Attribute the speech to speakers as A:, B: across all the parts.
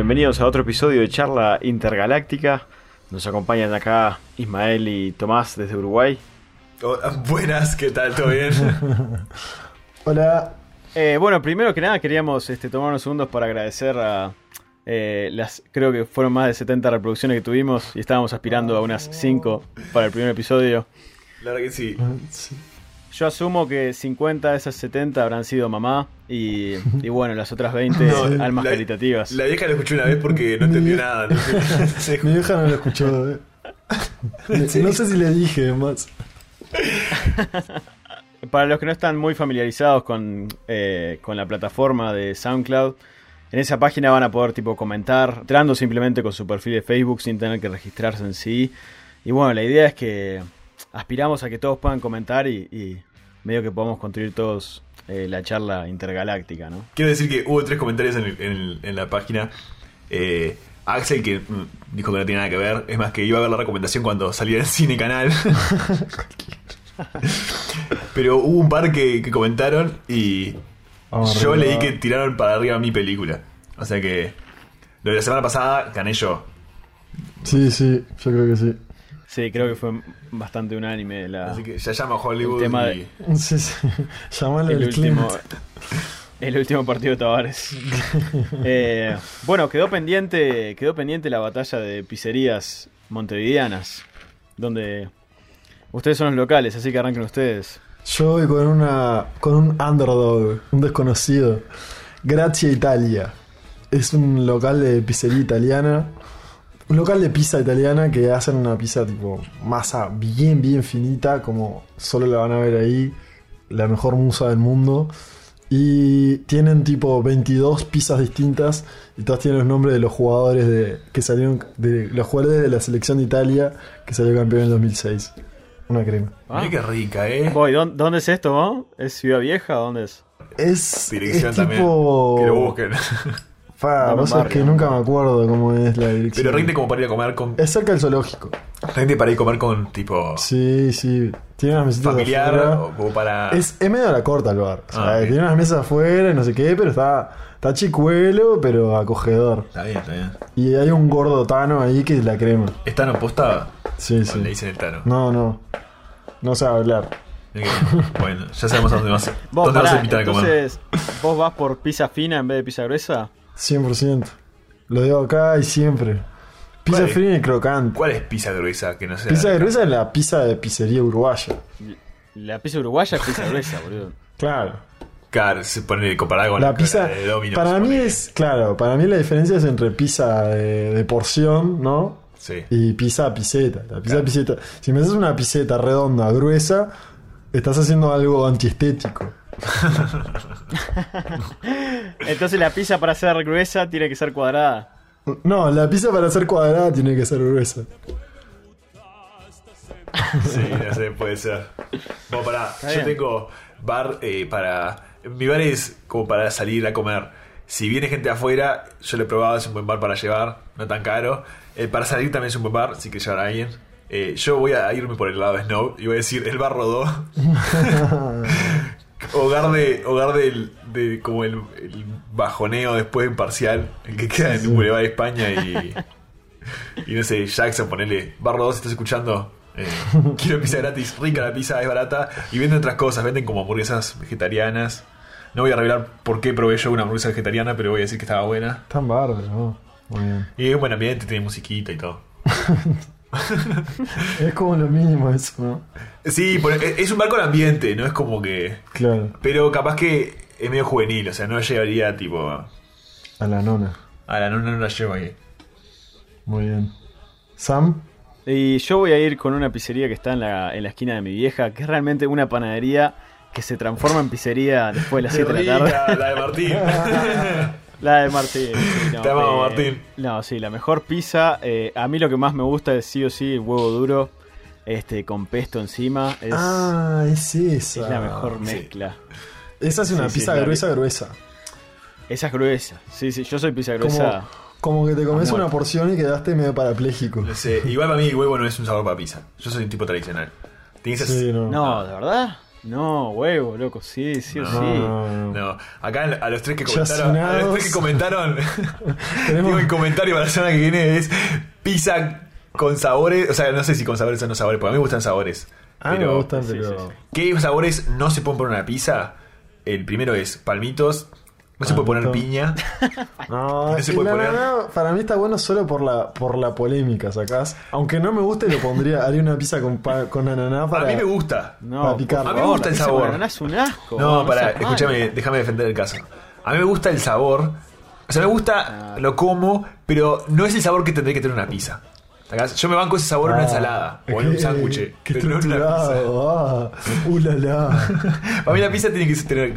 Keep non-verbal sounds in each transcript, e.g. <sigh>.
A: Bienvenidos a otro episodio de Charla Intergaláctica. Nos acompañan acá Ismael y Tomás desde Uruguay.
B: Oh, buenas, ¿qué tal? ¿Todo bien? <laughs>
C: Hola.
A: Eh, bueno, primero que nada queríamos este, tomar unos segundos para agradecer a eh, las, creo que fueron más de 70 reproducciones que tuvimos y estábamos aspirando a unas 5 para el primer episodio.
B: La verdad que sí.
C: Sí.
A: Yo asumo que 50 de esas 70 habrán sido mamá y, y bueno, las otras 20 <laughs>
B: No,
A: almas
B: la-
A: caritativas.
B: La vieja lo escuché una vez porque no entendió nada. ¿no? Se- <laughs>
C: Mi vieja no lo escuchó. eh. <laughs> No sé si le dije más.
A: Para los que no están muy familiarizados con, eh, con la plataforma de SoundCloud, en esa página van a poder tipo comentar, entrando simplemente con su perfil de Facebook sin tener que registrarse en sí. Y bueno, la idea es que aspiramos a que todos puedan comentar y, y medio que podamos construir todos eh, la charla intergaláctica, ¿no?
B: Quiero decir que hubo tres comentarios en, el- en el- en la página. Eh, Axel, que mm, dijo que no tiene nada que ver. Es más, que iba a ver la recomendación cuando salía en Cine Canal. <laughs> Pero hubo un par que, que comentaron y yo
C: Arriba.
B: leí que tiraron para arriba mi película. O sea que lo de la semana pasada gané yo.
C: Sí, sí, yo creo que sí.
A: Sí, creo que fue bastante unánime la,
B: Así que ya llama a Hollywood
A: El tema
B: y...
C: Sí, sí. <laughs> Llamalo
A: el
C: el
A: último, el último partido de Tavares. <laughs> Eh, bueno, quedó pendiente, quedó pendiente la batalla de pizzerías montevideanas, donde ustedes son los locales, así que arranquen ustedes.
C: Yo voy con una con un underdog, un desconocido. Gracia Italia. Es un local de pizzería italiana. Un local de pizza italiana que hacen una pizza tipo masa bien, bien finita, como solo la van a ver ahí. La mejor musa del mundo. Y tienen tipo 22 pizzas distintas y todas tienen los nombres de los jugadores de que salieron de los jugadores de la selección de Italia que salió campeón en el 2006. Una crema.
A: Ah.
B: Qué rica, ¿eh?
A: Voy, ¿dó- ¿dónde es esto? vos? ¿Es Ciudad Vieja? ¿Dónde es?
C: Es,
B: Dirección
C: es
B: también.
C: tipo
B: Que lo busquen. <laughs>
C: Fa, vos
A: un
C: sabés que nunca me acuerdo cómo es la dirección.
B: Pero rinde como para ir a comer con...
C: Es cerca del zoológico.
B: Rinde para ir a comer con tipo...
C: Sí, sí. Tiene unas mesitas
B: familiar
C: afuera.
B: o como para...
C: Es, es medio a la corta el bar. O sea,
B: Ah,
C: tiene unas mesas afuera y no sé qué, pero está, está chicuelo, pero acogedor.
B: Está bien, está bien.
C: Y hay un gordo tano ahí que es la crema.
B: ¿Están opostada?
C: Sí,
B: O
C: sí.
B: le dicen el Tano.
C: No, no. No sabe hablar.
B: Bueno, ya sabemos a dónde vas,
A: Vos,
B: dónde vas a
A: pará,
B: invitar a comer.
A: entonces, ¿vos vas por pizza fina en vez de pizza gruesa?
C: 100%. Lo digo acá y siempre. Pizza
B: ¿Cuál es?
C: fría y crocante.
B: ¿Cuál es pizza gruesa? Que no sea...
C: Pizza gruesa es la pizza de pizzería uruguaya.
A: La pizza uruguaya es pizza gruesa, boludo.
C: Claro.
B: Claro, se pone comparada con
C: La
B: con
C: pizza,
B: de Domino's,
C: para mí es, claro, para mí la diferencia es entre pizza de, de porción, ¿no?
B: Sí.
C: Y pizza piseta. La pizza
B: Claro.
C: piseta. Si me haces una piseta redonda, gruesa, estás haciendo algo antiestético. <laughs>
A: Entonces la pizza para ser gruesa tiene que ser cuadrada.
C: No, la pizza para ser cuadrada tiene que ser gruesa. <laughs>
B: Sí, no sé, puede ser. Bueno, pará, yo
A: bien.
B: tengo bar eh, para. Mi bar es como para salir a comer. Si viene gente afuera, yo lo he probado, es un buen bar para llevar, no tan caro. Eh, para salir también es un buen bar, si quieres llevar a alguien. Eh, yo voy a irme por el lado de Snow y voy a decir el bar rodó. <laughs> hogar de. Hogar del. De, como el, el bajoneo después en parcial, el que queda en Boulevard España y. Y no sé, Jackson, ponele. Bar rodó si estás escuchando. Eh, <laughs> quiero pizza gratis, rica la pizza, es barata. Y venden otras cosas, venden como hamburguesas vegetarianas. No voy a revelar por qué probé yo una hamburguesa vegetariana, pero voy a decir que estaba buena.
C: Tan bárbaro, ¿no? Muy bien.
B: Y es buen ambiente, tiene musiquita y todo. <laughs> <laughs>
C: Es como lo mínimo eso, ¿no?
B: Sí, por- es un bar con ambiente, no es como que.
C: Claro,
B: Pero capaz que es medio juvenil, o sea, no llevaría tipo.
C: a la nona.
B: A la no, no la llevo ahí.
C: Muy bien. Sam,
A: Y yo voy a ir con una pizzería que está en la, en la esquina de mi vieja, que es realmente una panadería que se transforma en pizzería después de las 7 de la tarde.
B: La de Martín. <laughs>
A: La de Martín. sí, <laughs> no,
B: Te amamos,
A: eh,
B: Martín.
A: No, sí, la mejor pizza. eh, a mí lo que más me gusta es sí o sí el huevo duro, este con pesto encima. Es,
C: ah, es esa.
A: es la mejor mezcla.
C: Esa es una
A: Sí, sí,
C: pizza
A: la-
C: gruesa, gruesa.
A: Esa es gruesa. Sí, sí, yo soy pizza gruesa.
C: como que te comes una porción y quedaste medio parapléjico.
B: No sé, igual para mí el huevo no es un sabor para pizza. Yo soy un tipo tradicional. Tiene que ser-
C: Sí, no.
A: No, ¿de verdad? No, huevo, loco, sí, sí o
B: No.
A: sí.
C: No, no, no.
B: No, acá a los tres que comentaron, a los tres que comentaron, <laughs>
C: Tenemos-
B: digo el comentario para la semana que viene es pizza con sabores, o sea, no sé si con sabores o no sabores, porque a mí me gustan sabores.
C: Ah, me gustan, pero.
A: sí, sí.
B: ¿Qué sabores no se pueden poner en una pizza? El primero es palmitos, no se puede poner piña. <laughs>
C: No,
B: No se puede poner.
C: para mí está bueno solo por la por la polémica, sacás. Aunque no me guste, lo pondría, <laughs> haría una pizza con, pa- con ananá para.
B: A mí me gusta.
A: No,
C: picar.
A: favor,
B: A mí me gusta el sabor.
A: ananá es un asco.
B: No, para, escúchame, déjame defender el caso. A mí me gusta el sabor. O sea, me gusta,
A: Ah.
B: lo como, pero no es el sabor que tendría que tener una pizza. ¿Sacás? Yo me banco ese sabor en una
C: Ah,
B: ensalada o en un <laughs> sándwich, pero no en una pizza.
C: Ah, uh, la, la.
B: Para mí la pizza tiene que tener.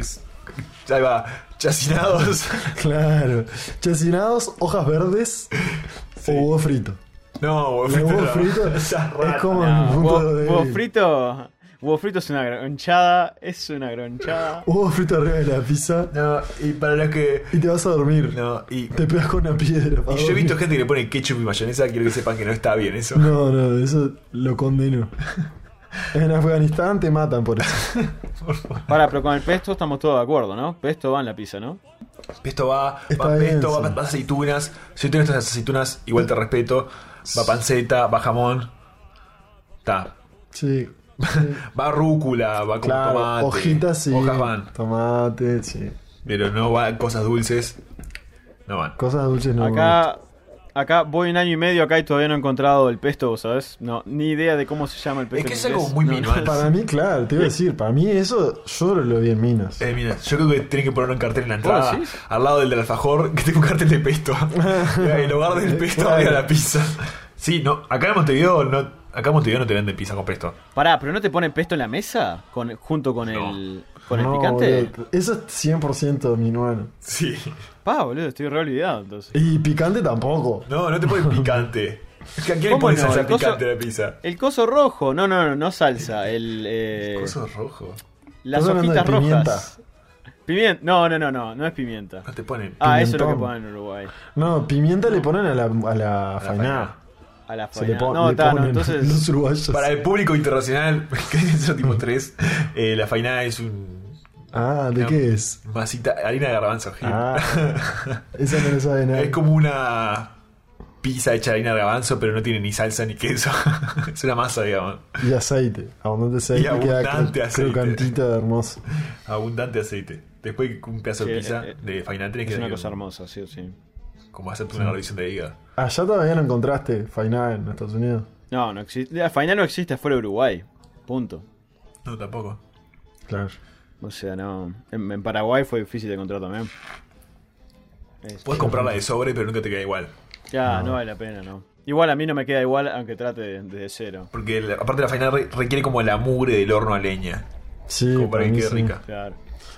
B: Ahí va, chacinados. <laughs>
C: Claro. Chacinados, hojas verdes o huevo frito.
B: No, huevo frito.
C: huevo
B: no.
C: frito <laughs> es
B: rata.
C: como
A: No,
C: mi punto
A: huevo,
C: de
A: huevo frito. Huevo frito es una gronchada. Es una gronchada.
C: Huevo frito arriba de la pizza
B: No, y para los que.
C: y te vas a dormir.
B: No, y.
C: Te pegas con una piedra.
B: Y yo he visto gente que le pone ketchup y mayonesa, quiero que sepan que no está bien eso.
C: No, no, eso lo condeno. <laughs> <laughs> En Afganistán te matan por eso. <laughs>
A: Para, pero con el pesto estamos todos de acuerdo, ¿no? Pesto va en la pizza, ¿no?
B: Pesto va,
C: Está
B: va
C: bien,
B: pesto, va,
C: sí.
B: va aceitunas. Si tú estas aceitunas, igual te respeto. Va panceta, va jamón. Está. <laughs>
C: Sí.
B: Va rúcula, va con
C: Claro,
B: tomate.
C: hojitas sí.
B: Hojas van.
C: Tomate, sí.
B: Pero no va cosas dulces. No van.
C: Cosas dulces no.
A: Acá, acá voy un año y medio acá y todavía no he encontrado el pesto, ¿vos ¿sabes? No, ni idea de cómo se llama el pesto.
B: Es que es algo muy
A: No,
B: minimal.
C: Para mí, claro, te iba a decir, para mí eso yo lo vi en Minas.
B: Eh, mira, yo creo que tienen que poner un cartel en la
A: ¿Vos
B: entrada, al lado del del alfajor, que tenga un cartel de pesto. <laughs> en lugar del pesto, había la pizza. Sí, no, acá en Montevideo no, acá en Montevideo no te venden pizza con pesto.
A: Pará, ¿pero no te ponen pesto en la mesa? Con, junto con el, con el
C: No,
A: picante.
C: boludo, eso es 100% minuano.
B: Sí.
A: Pa, boludo, estoy re olvidado entonces.
C: Y picante tampoco.
B: No, no te ponen picante. ¿A quién le
A: ¿Cómo
B: pones
A: no?
B: salsa
A: El coso-
B: picante a la pizza?
A: El coso rojo, no, no, no, no salsa, el, eh,
B: Coso rojo.
A: las hojitas
C: pimienta.
A: rojas. Pimienta, no, no, no, no, no es pimienta.
B: No te ponen.
A: Ah, eso es lo que
C: Pimentón.
A: ponen en Uruguay.
C: No, No, le ponen a la, a la.
A: A la
C: le,
A: faina.
C: pon-
A: No,
C: le
A: no, entonces.
C: los uruguayos.
B: Para el público internacional, <laughs> que es tipo 3, eh, la faina es un.
C: Ah, ¿de qué es?
B: Masita, harina de garbanzo.
C: Ah, esa no lo sabe <laughs> nadie.
B: Es como una pizza hecha de harina de garbanzo, pero no tiene ni salsa ni queso. <laughs> es una masa, digamos.
C: Y aceite. Abundante aceite.
B: Y abundante
C: queda
B: aceite.
C: crocantita, hermoso.
B: Abundante aceite. Después un pedazo de pizza
A: eh, eh,
B: de faina tenés que
A: Es una cosa hermosa, sí o sí.
B: Como hacerte una revisión de hígado.
C: Allá todavía no encontraste fainá en Estados Unidos.
A: No, no existe. La faina no existe fuera de Uruguay. Punto.
B: No, tampoco.
C: Claro.
A: O sea, no. En, en Paraguay fue difícil de encontrar también. Es-
B: Puedes comprarla de sobre, pero nunca te queda igual.
A: Ya, no. vale la pena, no. Igual a mí no me queda igual, aunque trate de- desde cero.
B: Porque la- aparte la faina re- requiere como la mugre del horno a leña.
C: Sí,
B: como para que
C: mí
B: quede
C: sí.
B: rica.
A: Claro.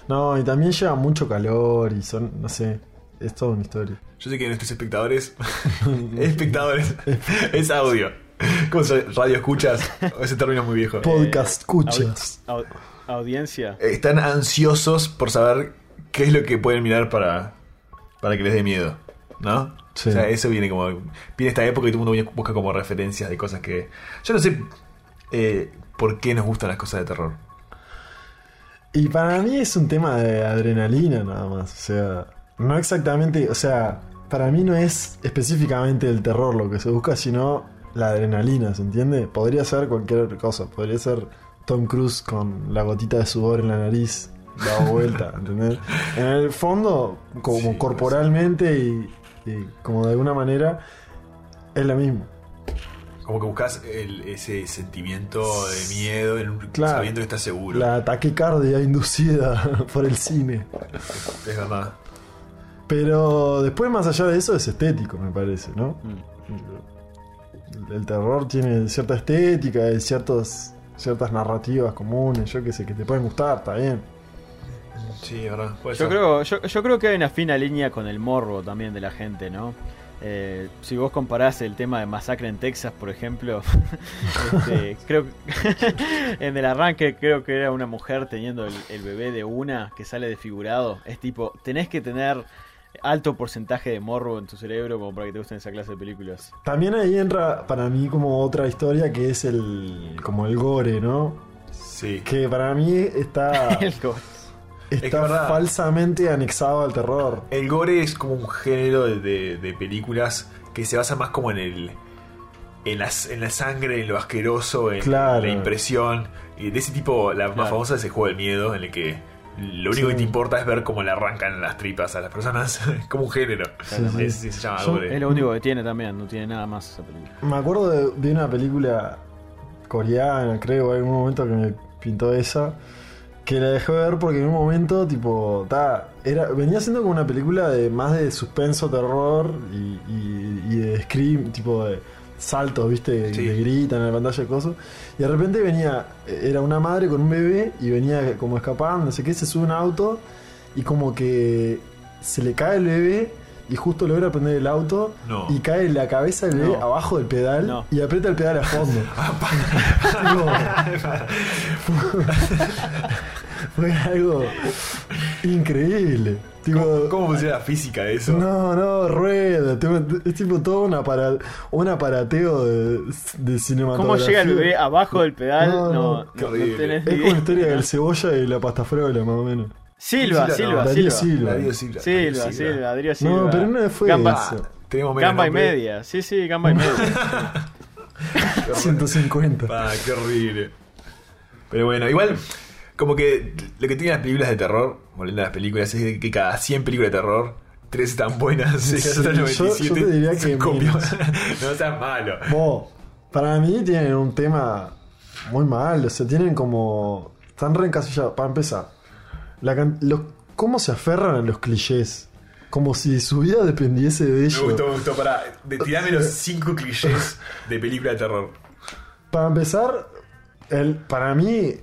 C: No, y también lleva mucho calor y son, no sé, es toda una historia.
B: Yo sé que nuestros espectadores. <laughs> espectadores. es audio. ¿Cómo se Radio escuchas? Ese término es muy viejo.
C: Podcast escuchas.
A: Audi- au- audiencia.
B: Están ansiosos por saber qué es lo que pueden mirar para, para que les dé miedo. ¿No?
C: Sí.
B: O sea, eso viene como. Viene esta época y todo el mundo busca como referencias de cosas que. Yo no sé eh, por qué nos gustan las cosas de terror.
C: Y para mí es un tema de adrenalina nada más. O sea, no exactamente, o sea, para mí no es específicamente el terror lo que se busca, sino la adrenalina, ¿se entiende? Podría ser cualquier otra cosa. Podría ser Tom Cruise con la gotita de sudor en la nariz, dado vuelta, <laughs> ¿entendés? En el fondo, como
B: Sí,
C: corporalmente y, y como de alguna manera, es lo mismo.
B: Como que buscas el- ese sentimiento de miedo en un-
C: Claro.
B: sabiendo que estás seguro.
C: La taquicardia <laughs> inducida por el cine.
B: Es verdad.
C: Pero después, más allá de eso, es estético, me parece, ¿no?
A: Mm.
C: El, el terror tiene cierta estética, y ciertos, ciertas narrativas comunes, yo qué sé, que te pueden gustar, está bien.
B: Sí, es verdad. Puede
A: Yo
B: ser.
A: creo, yo, yo creo que hay una fina línea con el morbo también de la gente, ¿no? Eh, si vos comparás el tema de Masacre en Texas, por ejemplo, <laughs> este, creo que <laughs> en el arranque creo que era una mujer teniendo el, el bebé de una que sale desfigurado. Es tipo, tenés que tener alto porcentaje de morbo en tu cerebro como para que te gusten esa clase de películas.
C: También ahí entra para mí como otra historia que es el como el gore, ¿no?
B: Sí.
C: que para mí está, <laughs>
A: El gore.
C: está
B: Es que verdad.
C: falsamente anexado al terror.
B: El gore es como un género de, de- de películas que se basa más como en el. En la, en la sangre, en lo asqueroso, en
C: Claro.
B: la impresión. Y de ese tipo, la más
A: Claro.
B: famosa es el juego del miedo, en el que lo único
C: Sí.
B: que te importa es ver cómo le arrancan las tripas a las personas. <laughs> Es como un género.
C: Sí.
B: Es- sí, se llama
C: Yo-
B: gore.
A: Es lo único que tiene también, no tiene nada más esa película.
C: Me acuerdo de, de una película coreana, creo, en algún momento que me pintó esa. Que la dejé ver porque en un momento, tipo, ta, era, venía siendo como una película de más de suspenso, terror y, y- y de scream, tipo de saltos, viste,
B: Sí.
C: que gritan en la pantalla de cosas. Y de repente venía, era una madre con un bebé y venía como escapando, no sé qué, se sube a un auto y como que se le cae el bebé y justo logra prender el auto
B: No.
C: y cae la cabeza del bebé
A: No.
C: abajo del pedal
A: No.
C: y aprieta el pedal a fondo. <laughs> <laughs> Fue algo increíble. Tipo,
B: ¿Cómo, cómo funciona la física de eso?
C: no, no, rueda. Es tipo todo un, apara- un aparateo de, de cinematografía.
A: ¿Cómo llega el bebé abajo del pedal?
C: No,
A: No,
C: no,
A: no,
B: qué
A: no
B: horrible.
A: tenés
C: Es como la historia del cebolla y la pasta frola, más o menos.
A: Silva,
B: Silva,
A: Silva, Silva.
C: Silva.
B: Silva.
A: Silva,
B: Darío
A: Silva.
C: No, pero no fue
A: Gamba,
C: eso.
B: Ah, tenemos menos
A: gamba y media. Sí, sí, gamba y media. <laughs> <laughs>
C: 150.
B: Ah, qué horrible. Pero bueno, igual, como que lo que tienen las películas de terror, volviendo a las películas, es que cada 100 películas de terror, 3 están buenas
C: Sí, <laughs>
B: las otras
C: yo-
B: 97
C: yo te diría que <laughs>
B: no seas malo.
C: Vos, para mí tienen un tema muy mal. O sea, tienen como. Están reencasillados. Para empezar, la los, ¿cómo se aferran a los clichés? Como si su vida dependiese de
B: Me
C: ellos.
B: gustó, me gustó. Para, de, <laughs> tirame los 5 clichés de película de terror.
C: Para empezar, el, para mí,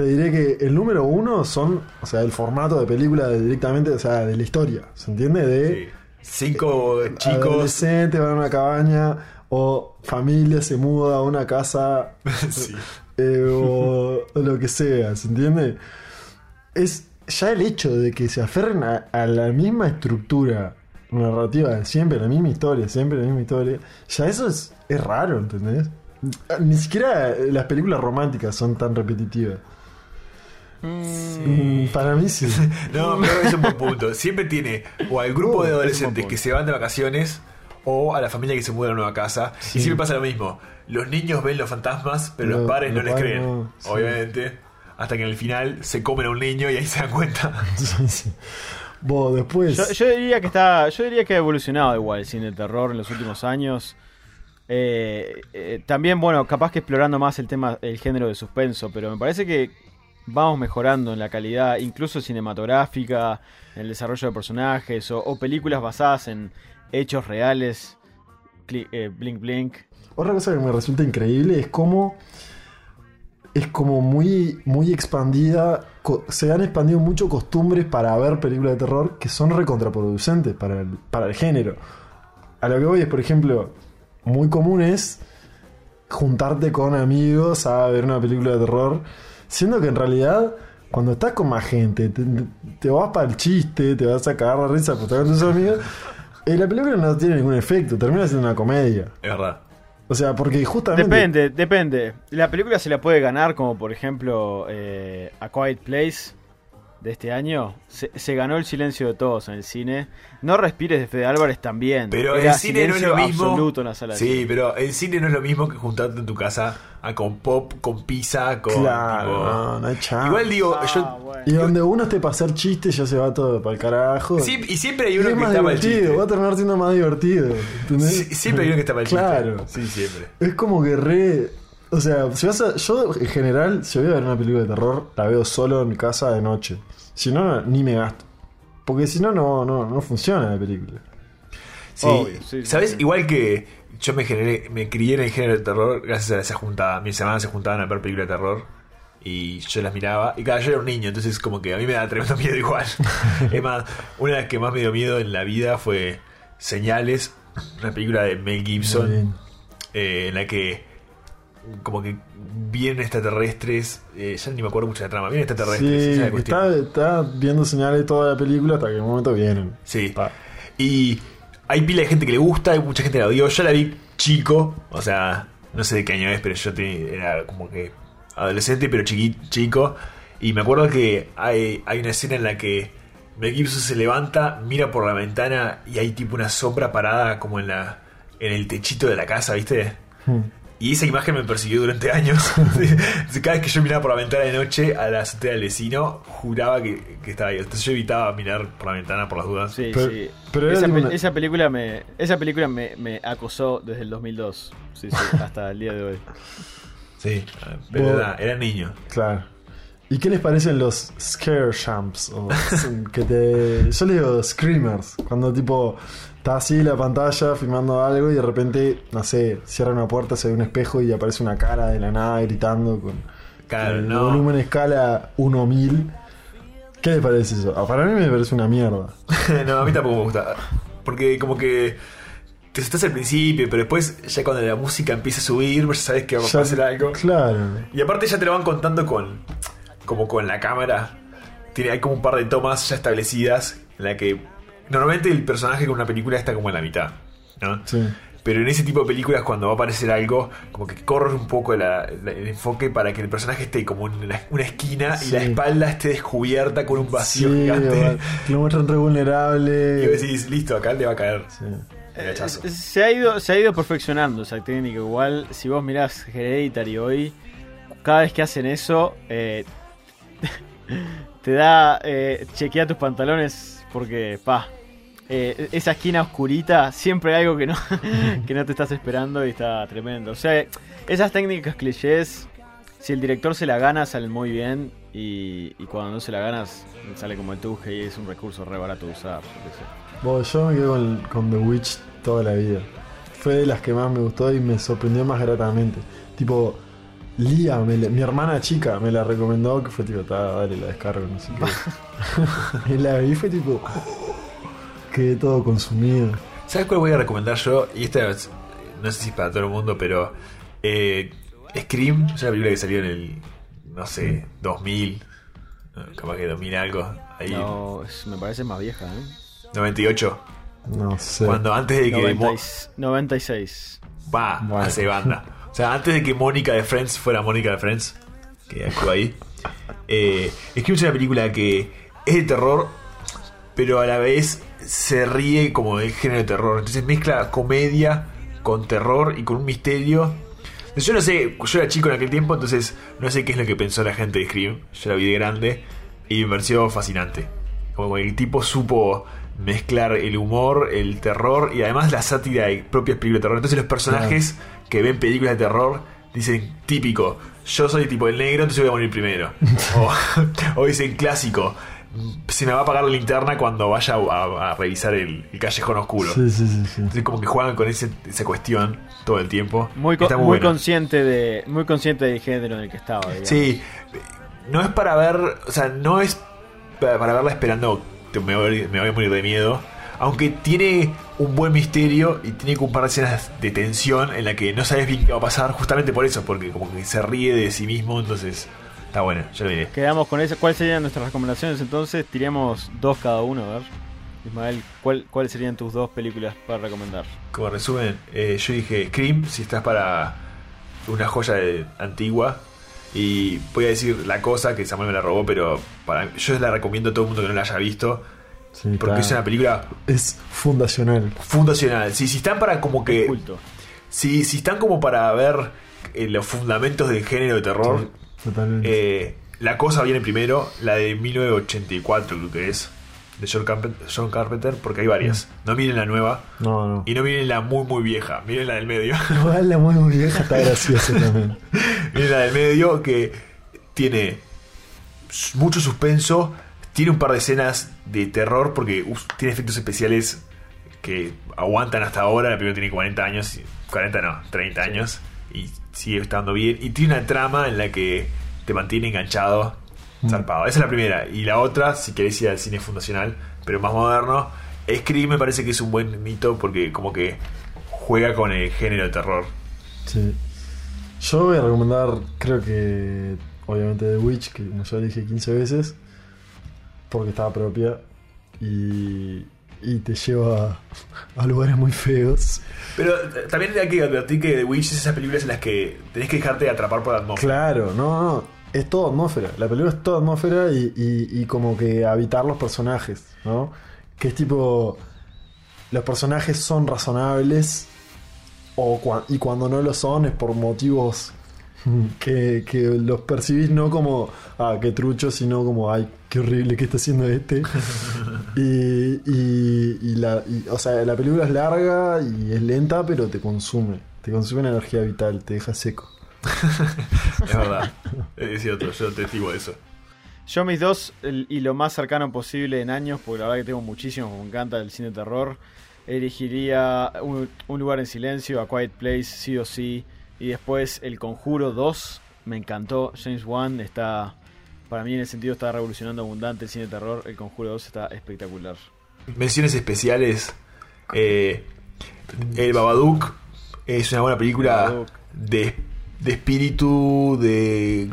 C: te diré que el número uno son, o sea, el formato de película de- directamente, o sea, de la historia. ¿Se entiende? De
B: 5 chicos.
C: adolescentes van a una cabaña o familia se muda a una casa <laughs>
B: sí.
C: eh, o, o lo que sea, ¿se entiende? Es ya el hecho de que se aferren a, a la misma estructura narrativa siempre, la misma historia, siempre la misma historia, ya eso es, es raro, ¿entendés? Ni siquiera las películas románticas son tan repetitivas. Mm, Para mí sí. <laughs>
B: No, pero es un buen punto. Siempre tiene o al grupo
C: Uh,
B: de adolescentes que se van de vacaciones o a la familia que se muda a una nueva casa. Y siempre pasa lo mismo. Los niños ven los fantasmas, pero los
C: Lo-
B: padres no
C: los
B: les
C: padres
B: creen.
C: no, sí.
B: Obviamente. Hasta que en el final se comen a un niño y ahí se dan cuenta. <laughs>
C: Sí, sí. Vos, después.
A: Yo, yo diría que está, yo diría que ha evolucionado igual el cine de terror en los últimos años. Eh, eh, también, bueno, capaz que explorando más el tema, el género de suspenso, pero me parece que vamos mejorando en la calidad, incluso cinematográfica, en el desarrollo de personajes o, películas basadas en hechos reales. Cli- eh, blink Blink.
C: Otra cosa que me resulta increíble es cómo es como muy, muy expandida. Se han expandido mucho costumbres para ver películas de terror que son recontraproducentes para el, para el género. A lo que voy es, por ejemplo, muy común es juntarte con amigos a ver una película de terror, siendo que en realidad cuando estás con más gente, te, te vas para el chiste, te vas a cagar la risa por estar con tus amigos, eh, la película no tiene ningún efecto, termina siendo una comedia.
B: Es verdad.
C: O sea, porque justamente.
A: Depende, depende. La película se la puede ganar, como por ejemplo eh, A Quiet Place de este año. Se, se ganó el silencio de todos en el cine. No respires de Fede Álvarez también.
B: Pero
A: Era
B: el cine no es lo mismo.
A: absoluto en la sala de
B: sí,
A: cine.
B: pero el cine no es lo mismo que juntarte en tu casa a con pop, con pizza, con.
C: Claro,
B: tipo-
C: no, no hay chance.
B: Igual digo,
A: Ah,
B: yo.
A: bueno.
C: Y donde uno esté para hacer chistes ya se va todo para el carajo.
B: Sí, y siempre hay uno
C: es
B: que
C: más
B: está mal
C: divertido,
B: chiste.
C: va a terminar siendo más divertido.
B: siempre hay uno que está mal chiste.
C: Claro.
B: Sí, siempre.
C: Es como que re. O sea, si vas a- yo en general, si voy a ver una película de terror, la veo solo en mi casa de noche. Si no, no, ni me gasto. Porque si no, no, no, no funciona la película.
B: Sí,
A: Obvio, sí, sí,
B: ¿sabes?
A: sí.
B: Igual que yo me generé, me crié en el género de terror gracias a esa juntada. Mis hermanas se juntaban a ver películas de terror y yo las miraba. Y cada yo era un niño, entonces como que a mí me da tremendo <laughs> miedo igual. <laughs> es más, una de las que más me dio miedo en la vida fue Señales, una película de Mel Gibson eh, en la que como que vienen extraterrestres, eh, ya ni me acuerdo mucho de la trama, vienen extraterrestres. esa es
C: Sí,
B: la cuestión.
C: está, está viendo señales toda la película hasta que en un momento vienen.
B: Sí. Y hay pila de gente que le gusta, hay mucha gente que la odió. Yo la vi chico, o sea, no sé de qué año es, pero yo te- era como que adolescente, pero chiqui- chico. Y me acuerdo que hay, hay una escena en la que Mel Gibson se levanta, mira por la ventana y hay tipo una sombra parada como en la en el techito de la casa, ¿viste?
C: Hmm.
B: Y esa imagen me persiguió durante años. <laughs> Cada vez que yo miraba por la ventana de noche a la azotea del vecino, juraba que, que estaba ahí. Entonces yo evitaba mirar por la ventana por las dudas.
A: Sí,
C: Pero-
A: sí.
C: pero
A: esa,
C: tipo
A: pe-
C: una-
A: esa película me esa película me, me acosó desde el 2002. Sí, sí, <laughs> hasta el día de hoy.
B: Sí, pero era niño.
C: Claro. ¿Y qué les parecen los scare jumps? O <laughs> que te... Yo le digo screamers. Cuando tipo está así la pantalla filmando algo y de repente, no sé, cierra una puerta, se ve un espejo y aparece una cara de la nada gritando con
B: Claro,
C: el
B: no.
C: volumen escala 1000. ¿Qué les parece eso? Ah, Para mí me parece una mierda. <laughs>
B: no, a mí tampoco me gusta. Porque como que te estás al principio, pero después ya cuando la música empieza a subir, ya sabes que va a pasar algo.
C: Claro.
B: Y aparte ya te lo van contando con como con la cámara. Tiene, hay como un par de tomas ya establecidas en la que normalmente el personaje con una película está como en la mitad, ¿no?
C: Sí.
B: Pero en ese tipo de películas cuando va a aparecer algo, como que corres un poco la- la- el enfoque para que el personaje esté como en la- una esquina y la espalda esté descubierta con un vacío
C: Sí,
B: gigante.
C: que lo muestran re vulnerable.
B: Y decís, listo, acá le va a caer.
C: Sí.
B: el hachazo.
A: Eh, Se ha ido se ha ido perfeccionando esa técnica. Igual si vos mirás Hereditary hoy, cada vez que hacen eso eh, <laughs> te da eh, chequea tus pantalones porque pa eh, esa esquina oscurita siempre hay algo que no <laughs> que no te estás esperando y está tremendo. O sea, esas técnicas clichés si el director se la gana salen muy bien y, y cuando no se la ganas sale como el tuje y es un recurso re barato de usar.
C: Bueno, yo me quedé con, con The Witch toda la vida. Fue de las que más me gustó y me sorprendió más gratamente. Tipo, Lía, me mi hermana chica, me la recomendó, que fue tipo, "Ta, dale, la descargo, no sé qué. <laughs> <laughs> y la vi y fue tipo, quedé todo consumido.
B: ¿Sabes cuál voy a recomendar yo? Y esta es, no sé si es para todo el mundo, pero eh, Scream es una película que salió en el, no sé, 2000, eh, capaz que 2000 algo, ahí,
A: No, es- me parece más vieja, ¿eh?
B: 98,
C: No sé.
B: cuando antes de que...
A: 90
B: Mo-
A: y- 96.
B: Va,
C: Bueno.
B: hace banda. O sea, antes de que Mónica de Friends fuera Mónica de Friends, que actúa ahí. Eh, Scream es una película que es de terror, pero a la vez se ríe como del género de terror. Entonces mezcla comedia con terror y con un misterio. Entonces, Yo no sé, yo era chico en aquel tiempo, entonces no sé qué es lo que pensó la gente de Scream. Yo la vi de grande y me pareció fascinante. Como el tipo supo mezclar el humor, el terror y además la sátira de propias películas de terror. Entonces los personajes que ven películas de terror dicen típico, yo soy tipo el negro, entonces voy a morir primero. <laughs> o, o dicen clásico, se me va a apagar la linterna cuando vaya a, a revisar el, el callejón oscuro.
C: Sí, sí, sí, sí.
B: Entonces como que juegan con ese- esa cuestión todo el tiempo.
A: Muy, muy,
B: bueno.
A: consciente de muy consciente del género en el que estaba. digamos.
B: Sí, no es para ver, o sea, no es pa- para verla esperando que me voy, me voy a morir de miedo. Aunque tiene un buen misterio y tiene un par de escenas de tensión en la que no sabes bien qué va a pasar, justamente por eso, porque como que se ríe de sí mismo, entonces está bueno, yo lo diré.
A: Quedamos con eso. ¿Cuáles serían nuestras recomendaciones entonces? Tiremos dos cada uno, a ver. Ismael, ¿cuál- ¿cuáles serían tus dos películas para recomendar?
B: Como resumen, eh, yo dije Scream, si estás para una joya de- antigua. Y voy a decir la cosa que Samuel me la robó, pero para, yo la recomiendo a todo el mundo que no la haya visto.
C: Sí,
B: Porque
C: está-
B: es una película
C: es fundacional.
B: fundacional. Si, si están para como que.
A: Culto.
B: Si, si están como para ver eh, los fundamentos del género de terror,
C: Totalmente.
B: eh, la cosa viene primero, la de 1984 creo que es, de John Carpenter, John Carpenter porque hay varias. No miren la nueva
C: no, no.
B: y no miren la muy muy vieja, miren la del medio. <laughs>
C: La muy, muy vieja está graciosa también. <laughs>
B: miren la del medio que tiene mucho suspenso, tiene un par de escenas de terror porque uf, tiene efectos especiales que aguantan hasta ahora. La película tiene 40 años, y- 40 no, 30 años y sigue estando bien. Y tiene una trama en la que te mantiene enganchado, zarpado. Esa es la primera. Y la otra, si querés ir al cine fundacional, pero más moderno, Scream me parece que es un buen mito porque como que juega con el género de terror.
C: Sí. Yo voy a recomendar, creo que, obviamente, The Witch, que como ya dije 15 veces, porque estaba propia. Y y te lleva a lugares muy feos.
B: Pero eh, también hay que advertir que The Witch es esas películas en las que tenés que dejarte atrapar por la atmósfera.
C: Claro, no, no. Es todo atmósfera. La película es toda atmósfera y, y- y como que habitar los personajes, ¿no? Que es tipo. Los personajes son razonables o y cuando no lo son es por motivos <laughs> que, que los percibís no como, ah, qué trucho, sino como, ay, qué horrible que está haciendo este. <laughs> y, y, y la, y, o sea, la película es larga y es lenta, pero te consume. Te consume energía vital, te deja seco. <laughs>
B: Es verdad. Es cierto, yo testigo de eso.
A: Yo mis dos, el- y lo más cercano posible en años, porque la verdad que tengo muchísimo, me encanta el cine de terror, elegiría un, Un lugar en silencio, A Quiet Place, sí o sí, y después El Conjuro 2, me encantó, James Wan está, para mí en el sentido está revolucionando abundante el cine de terror, El Conjuro 2 está espectacular.
B: Menciones especiales. eh, el Babadook es una buena película de, de espíritu, de...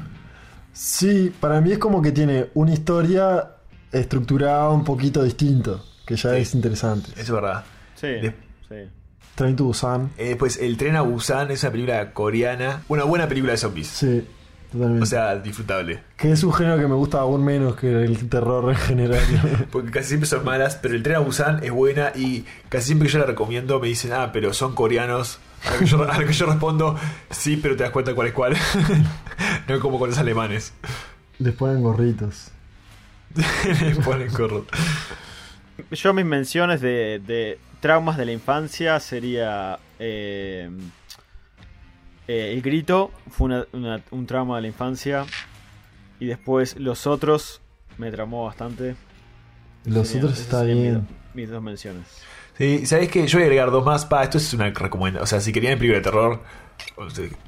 C: Sí, para mí es como que tiene una historia estructurada un poquito distinto, que ya
B: Sí.
C: es interesante.
B: Eso es verdad.
A: Sí,
B: De-
A: sí.
C: Train to Busan.
B: Eh, Después, El tren a Busan es una película coreana. Una buena película de zombies.
C: Sí, totalmente.
B: O sea, disfrutable.
C: que es un género que me gusta aún menos que el terror en general. <laughs>
B: Porque casi siempre son malas, pero el tren a Busan es buena y casi siempre que yo la recomiendo me dicen, ah, pero son coreanos. A lo que yo, a lo que yo respondo, sí, pero te das cuenta cuál es cuál. <laughs> no como con los alemanes.
C: Les ponen gorritos. <laughs>
B: Les ponen corro.
A: Yo mis menciones de, de traumas de la infancia sería eh, eh, El Grito, fue una- una- un trauma de la infancia, y después Los Otros, me traumó bastante.
C: Los
A: Serían-
C: otros está bien.
A: Mis, mis dos menciones.
B: Sí, ¿sabes qué? Yo voy a agregar dos más. Pa, esto es una recomendación. O sea, si querían película de terror,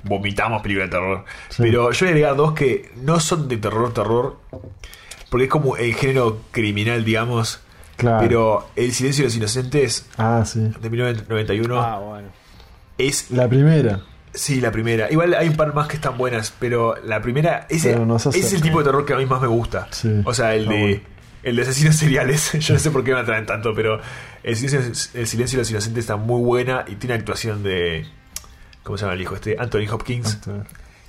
B: vomitamos película de terror.
C: Sí.
B: Pero yo voy a agregar dos que no son de terror, terror. Porque es como el género criminal, digamos.
C: Claro.
B: Pero El silencio de los inocentes
C: Ah, sí.
B: de 1991
A: Ah, bueno.
B: es,
C: La primera.
B: sí, la primera. Igual hay un par más que están buenas, pero la primera, ese,
C: Pero
B: es el tipo de terror que a mí más me gusta.
C: Sí,
B: O sea, el
C: está
B: de,
C: bueno.
B: el de asesinos seriales. <laughs> Yo no sé por qué me atraen tanto, pero el silencio, el silencio de los inocentes está muy buena y tiene actuación de. ¿Cómo se llama el hijo? Este, Anthony Hopkins.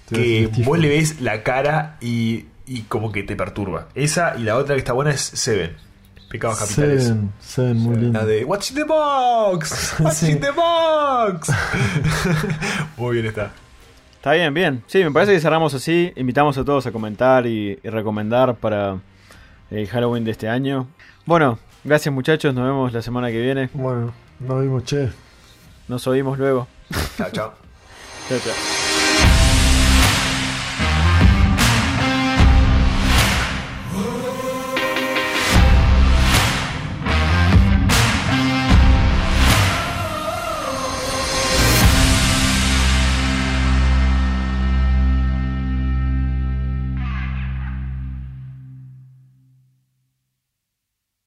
B: que
C: Stephen.
B: vos le ves la cara y, y como que te perturba. Esa y la otra que está buena es Seven. Pecados capitales.
C: Seven, Seven, muy lindo.
B: La de in the box? <laughs>
C: Sí.
B: in the box? <laughs> Muy bien está.
A: Está bien, bien. Sí, me parece que cerramos así. Invitamos a todos a comentar y, y recomendar para el Halloween de este año. Bueno, gracias muchachos. Nos vemos la semana que viene.
C: Bueno, nos vimos, che.
A: Nos oímos luego.
B: Chao, chao.
A: Chao, chao.